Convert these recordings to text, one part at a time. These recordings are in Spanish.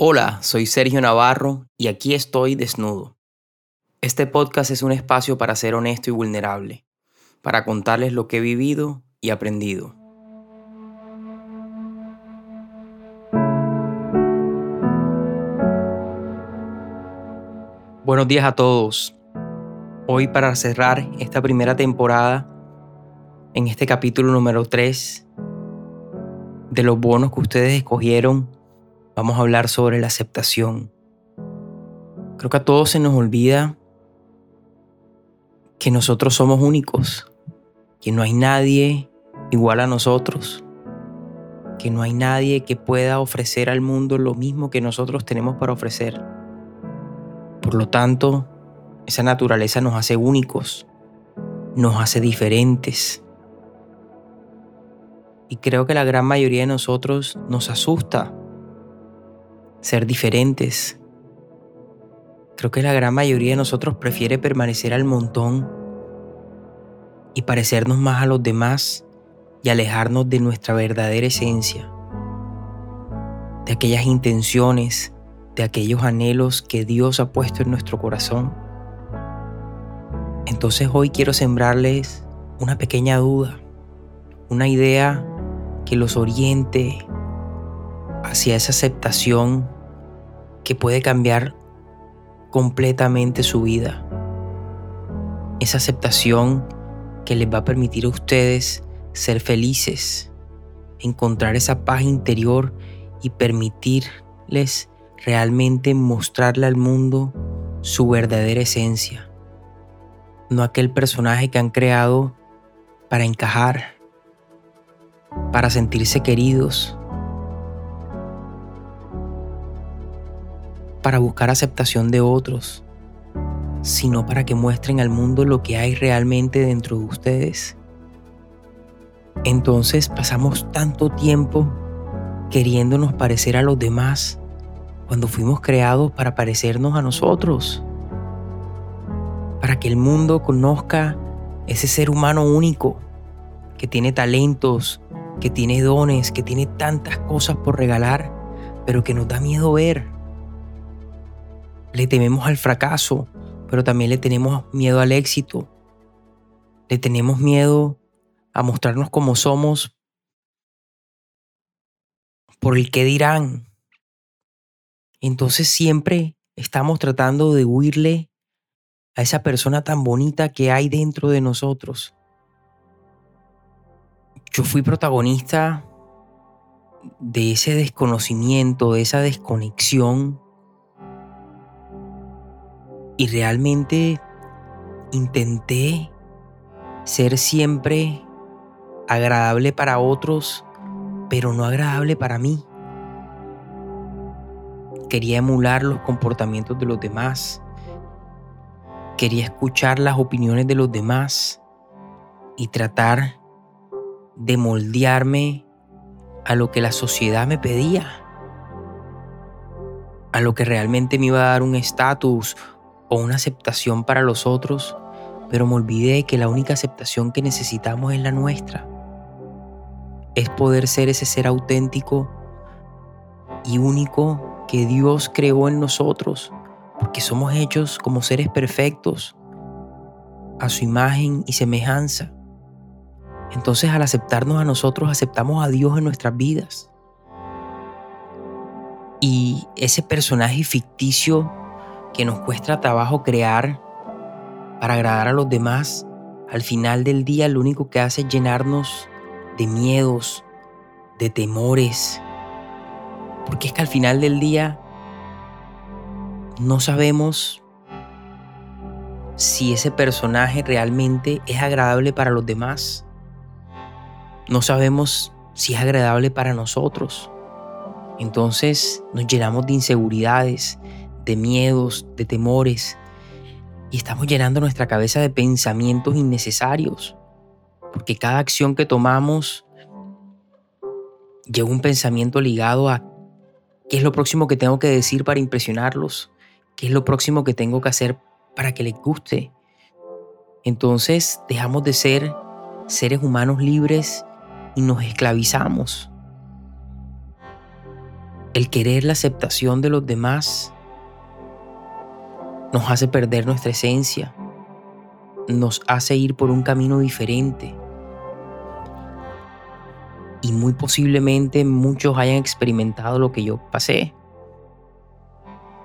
Hola, soy Sergio Navarro y aquí estoy desnudo. Este podcast es un espacio para ser honesto y vulnerable, para contarles lo que he vivido y aprendido. Buenos días a todos. Hoy para cerrar esta primera temporada, en este capítulo número 3, de los bonos que ustedes escogieron vamos a hablar sobre la aceptación. Creo que a todos se nos olvida que nosotros somos únicos, que no hay nadie igual a nosotros, que no hay nadie que pueda ofrecer al mundo lo mismo que nosotros tenemos para ofrecer. Por lo tanto, esa naturaleza nos hace únicos, nos hace diferentes. Y creo que la gran mayoría de nosotros nos asusta ser diferentes. Creo que la gran mayoría de nosotros prefiere permanecer al montón y parecernos más a los demás y alejarnos de nuestra verdadera esencia, de aquellas intenciones, de aquellos anhelos que Dios ha puesto en nuestro corazón. Entonces hoy quiero sembrarles una pequeña duda, una idea que los oriente hacia esa aceptación que puede cambiar completamente su vida. Esa aceptación que les va a permitir a ustedes ser felices, encontrar esa paz interior y permitirles realmente mostrarle al mundo su verdadera esencia. No aquel personaje que han creado para encajar, para sentirse queridos, para buscar aceptación de otros, sino para que muestren al mundo lo que hay realmente dentro de ustedes. Entonces pasamos tanto tiempo queriéndonos parecer a los demás cuando fuimos creados para parecernos a nosotros, para que el mundo conozca ese ser humano único que tiene talentos, que tiene dones, que tiene tantas cosas por regalar, pero que nos da miedo ver le tememos al fracaso, pero también le tenemos miedo al éxito. Le tenemos miedo a mostrarnos como somos por el que dirán. Entonces siempre estamos tratando de huirle a esa persona tan bonita que hay dentro de nosotros. Yo fui protagonista de ese desconocimiento, de esa desconexión y realmente intenté ser siempre agradable para otros, pero no agradable para mí. Quería emular los comportamientos de los demás. Quería escuchar las opiniones de los demás y tratar de moldearme a lo que la sociedad me pedía, a lo que realmente me iba a dar un estatus o una aceptación para los otros, pero me olvidé que la única aceptación que necesitamos es la nuestra. Es poder ser ese ser auténtico y único que Dios creó en nosotros, porque somos hechos como seres perfectos, a su imagen y semejanza. Entonces al aceptarnos a nosotros, aceptamos a Dios en nuestras vidas. Y ese personaje ficticio que nos cuesta trabajo crear para agradar a los demás, al final del día lo único que hace es llenarnos de miedos, de temores. Porque es que al final del día no sabemos si ese personaje realmente es agradable para los demás. No sabemos si es agradable para nosotros. Entonces nos llenamos de inseguridades, de miedos, de temores, y estamos llenando nuestra cabeza de pensamientos innecesarios, porque cada acción que tomamos lleva un pensamiento ligado a qué es lo próximo que tengo que decir para impresionarlos, qué es lo próximo que tengo que hacer para que les guste. Entonces dejamos de ser seres humanos libres y nos esclavizamos. el querer la aceptación de los demás nos hace perder nuestra esencia, nos hace ir por un camino diferente. Y muy posiblemente muchos hayan experimentado lo que yo pasé,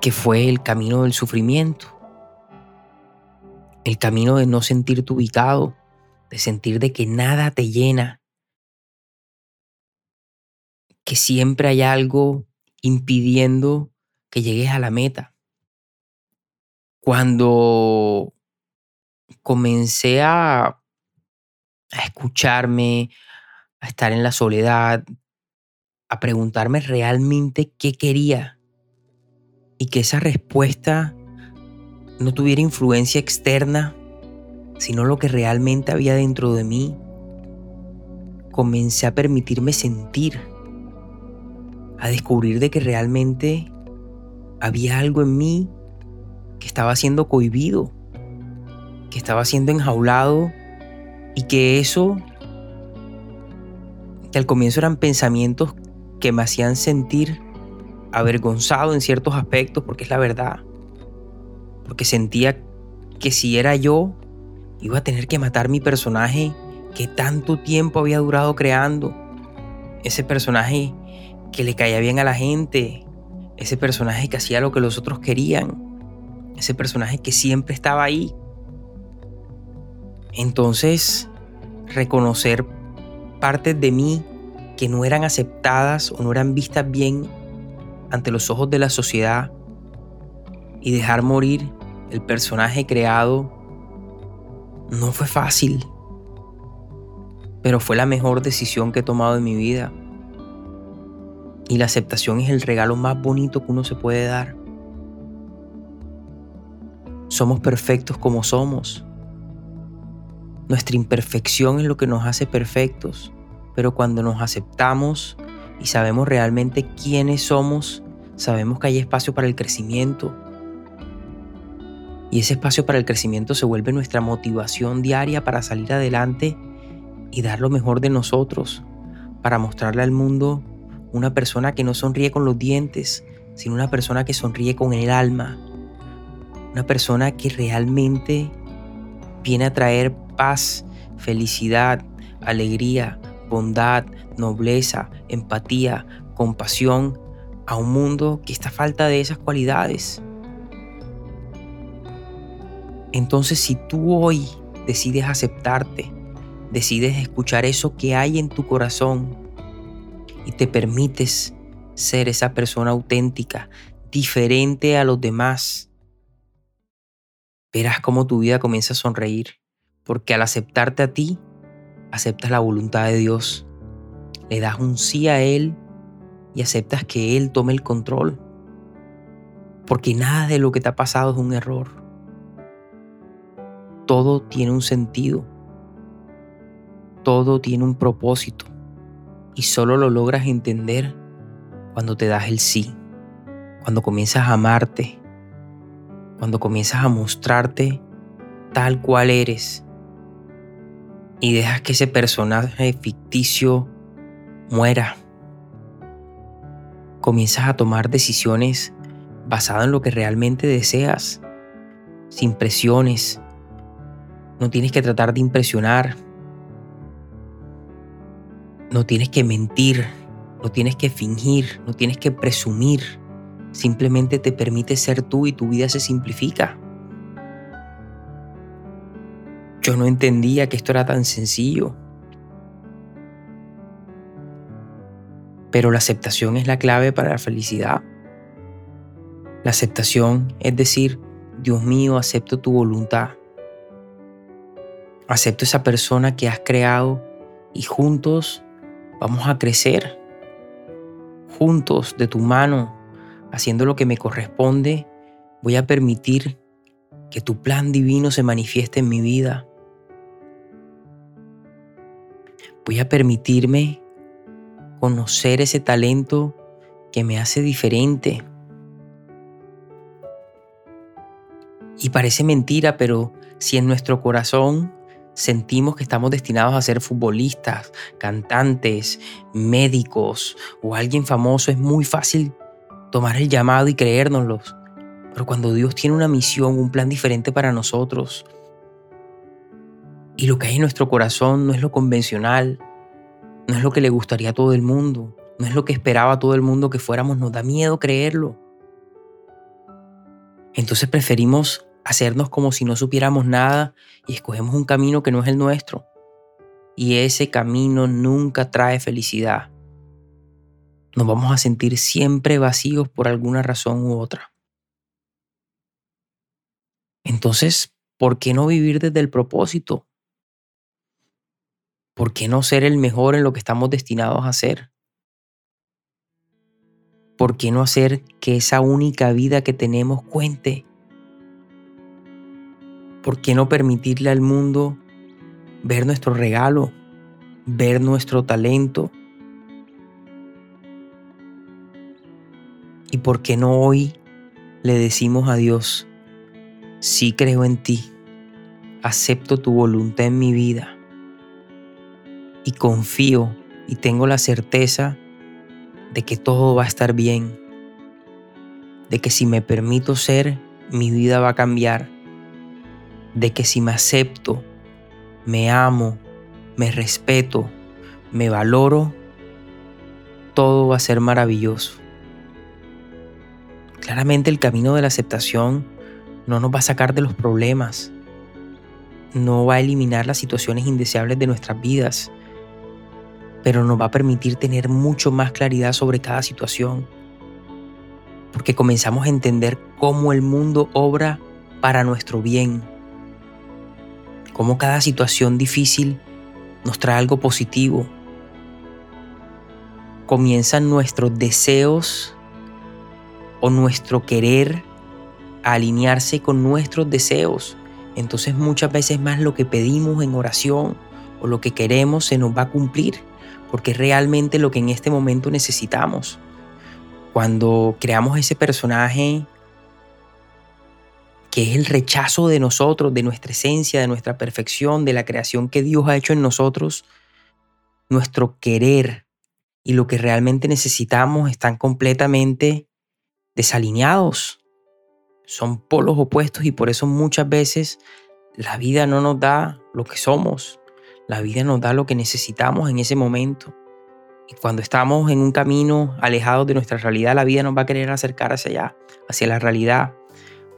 que fue el camino del sufrimiento, el camino de no sentirte ubicado, de sentir de que nada te llena, que siempre hay algo impidiendo que llegues a la meta. Cuando comencé a, escucharme, a estar en la soledad, a preguntarme realmente qué quería y que esa respuesta no tuviera influencia externa, sino lo que realmente había dentro de mí, comencé a permitirme sentir a descubrir de que realmente había algo en mí que estaba siendo cohibido, que estaba siendo enjaulado y que eso, que al comienzo eran pensamientos que me hacían sentir avergonzado en ciertos aspectos, porque es la verdad, porque sentía que si era yo, iba a tener que matar mi personaje que tanto tiempo había durado creando, ese personaje que le caía bien a la gente, ese personaje que hacía lo que los otros querían, ese personaje que siempre estaba ahí. Entonces, reconocer partes de mí que no eran aceptadas o no eran vistas bien ante los ojos de la sociedad y dejar morir el personaje creado no fue fácil, pero fue la mejor decisión que he tomado en mi vida. Y la aceptación es el regalo más bonito que uno se puede dar. Somos perfectos como somos. Nuestra imperfección es lo que nos hace perfectos, pero cuando nos aceptamos y sabemos realmente quiénes somos, sabemos que hay espacio para el crecimiento. Y ese espacio para el crecimiento se vuelve nuestra motivación diaria para salir adelante y dar lo mejor de nosotros, para mostrarle al mundo una persona que no sonríe con los dientes, sino una persona que sonríe con el alma. Una persona que realmente viene a traer paz, felicidad, alegría, bondad, nobleza, empatía, compasión a un mundo que está falta de esas cualidades. Entonces si tú hoy decides aceptarte, decides escuchar eso que hay en tu corazón, y te permites ser esa persona auténtica, diferente a los demás, verás cómo tu vida comienza a sonreír, porque al aceptarte a ti, aceptas la voluntad de Dios, le das un sí a Él y aceptas que Él tome el control, porque nada de lo que te ha pasado es un error. Todo tiene un sentido, todo tiene un propósito. Y solo lo logras entender cuando te das el sí, cuando comienzas a amarte, cuando comienzas a mostrarte tal cual eres y dejas que ese personaje ficticio muera. Comienzas a tomar decisiones basadas en lo que realmente deseas, sin presiones. No tienes que tratar de impresionar, no tienes que mentir, no tienes que fingir, no tienes que presumir. Simplemente te permite ser tú y tu vida se simplifica. Yo no entendía que esto era tan sencillo. Pero la aceptación es la clave para la felicidad. La aceptación es decir, Dios mío, acepto tu voluntad. Acepto esa persona que has creado y juntos Vamos a crecer juntos de tu mano, haciendo lo que me corresponde. Voy a permitir que tu plan divino se manifieste en mi vida. Voy a permitirme conocer ese talento que me hace diferente. Y parece mentira, pero si en nuestro corazón sentimos que estamos destinados a ser futbolistas, cantantes, médicos o alguien famoso, es muy fácil tomar el llamado y creérnoslos. Pero cuando Dios tiene una misión, un plan diferente para nosotros, y lo que hay en nuestro corazón no es lo convencional, no es lo que le gustaría a todo el mundo, no es lo que esperaba todo el mundo que fuéramos, nos da miedo creerlo. Entonces preferimos hacernos como si no supiéramos nada y escogemos un camino que no es el nuestro. Y ese camino nunca trae felicidad. Nos vamos a sentir siempre vacíos por alguna razón u otra. Entonces, ¿por qué no vivir desde el propósito? ¿Por qué no ser el mejor en lo que estamos destinados a ser? ¿Por qué no hacer que esa única vida que tenemos cuente? ¿Por qué no permitirle al mundo ver nuestro regalo, ver nuestro talento? ¿Y por qué no hoy le decimos a Dios, sí creo en ti, acepto tu voluntad en mi vida y confío y tengo la certeza de que todo va a estar bien, de que si me permito ser, mi vida va a cambiar de que si me acepto, me amo, me respeto, me valoro, todo va a ser maravilloso. Claramente el camino de la aceptación no nos va a sacar de los problemas, no va a eliminar las situaciones indeseables de nuestras vidas, pero nos va a permitir tener mucho más claridad sobre cada situación, porque comenzamos a entender cómo el mundo obra para nuestro bien cómo cada situación difícil nos trae algo positivo. Comienzan nuestros deseos o nuestro querer alinearse con nuestros deseos. Entonces muchas veces más lo que pedimos en oración o lo que queremos se nos va a cumplir, porque es realmente lo que en este momento necesitamos. Cuando creamos ese personaje que es el rechazo de nosotros, de nuestra esencia, de nuestra perfección, de la creación que Dios ha hecho en nosotros, nuestro querer y lo que realmente necesitamos están completamente desalineados. Son polos opuestos y por eso muchas veces la vida no nos da lo que somos. La vida nos da lo que necesitamos en ese momento. Y cuando estamos en un camino alejado de nuestra realidad, la vida nos va a querer acercar hacia allá, hacia la realidad,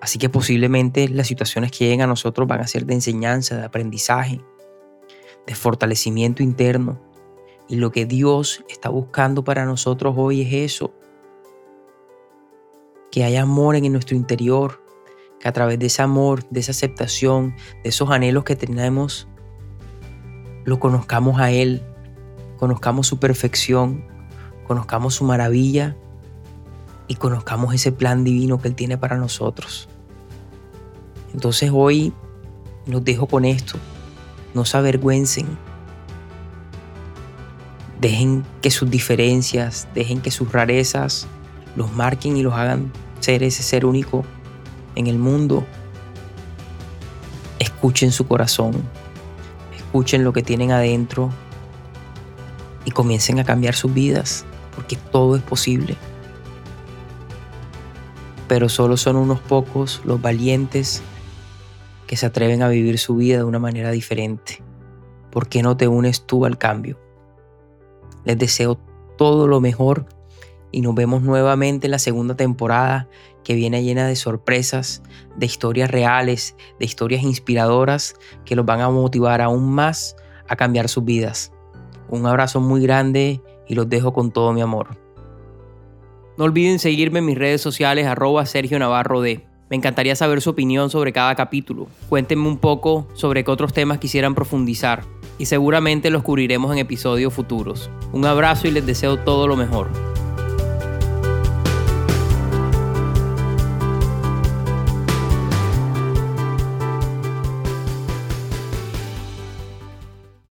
Así que posiblemente las situaciones que lleguen a nosotros van a ser de enseñanza, de aprendizaje, de fortalecimiento interno. Y lo que Dios está buscando para nosotros hoy es eso. Que haya amor en nuestro interior, que a través de ese amor, de esa aceptación, de esos anhelos que tenemos, lo conozcamos a Él, conozcamos su perfección, conozcamos su maravilla y conozcamos ese plan divino que Él tiene para nosotros. Entonces hoy los dejo con esto. No se avergüencen. Dejen que sus diferencias, dejen que sus rarezas los marquen y los hagan ser ese ser único en el mundo. Escuchen su corazón, escuchen lo que tienen adentro y comiencen a cambiar sus vidas, porque todo es posible. Pero solo son unos pocos los valientes que se atreven a vivir su vida de una manera diferente. ¿Por qué no te unes tú al cambio? Les deseo todo lo mejor y nos vemos nuevamente en la segunda temporada que viene llena de sorpresas, de historias reales, de historias inspiradoras que los van a motivar aún más a cambiar sus vidas. Un abrazo muy grande y los dejo con todo mi amor. No olviden seguirme en mis redes sociales arroba Sergio Navarro D. Me encantaría saber su opinión sobre cada capítulo. Cuéntenme un poco sobre qué otros temas quisieran profundizar y seguramente los cubriremos en episodios futuros. Un abrazo y les deseo todo lo mejor.